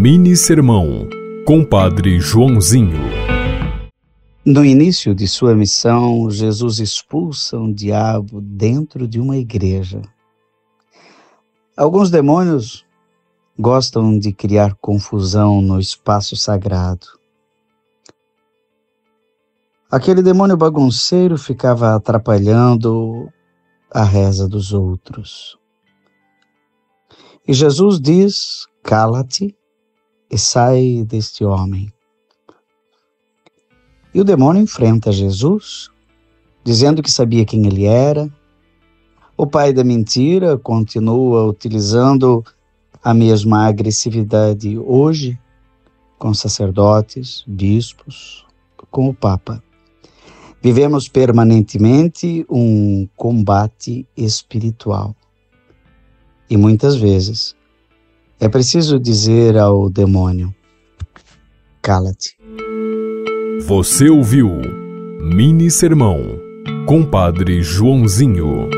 Mini Sermão, Compadre Joãozinho. No início de sua missão, Jesus expulsa um diabo dentro de uma igreja. Alguns demônios gostam de criar confusão no espaço sagrado. Aquele demônio bagunceiro ficava atrapalhando a reza dos outros. E Jesus diz: cala-te e sai deste homem. E o demônio enfrenta Jesus, dizendo que sabia quem ele era. O pai da mentira continua utilizando a mesma agressividade hoje com sacerdotes, bispos, com o Papa. Vivemos permanentemente um combate espiritual. E muitas vezes é preciso dizer ao demônio: cala-te. Você ouviu Mini Sermão, Compadre Joãozinho.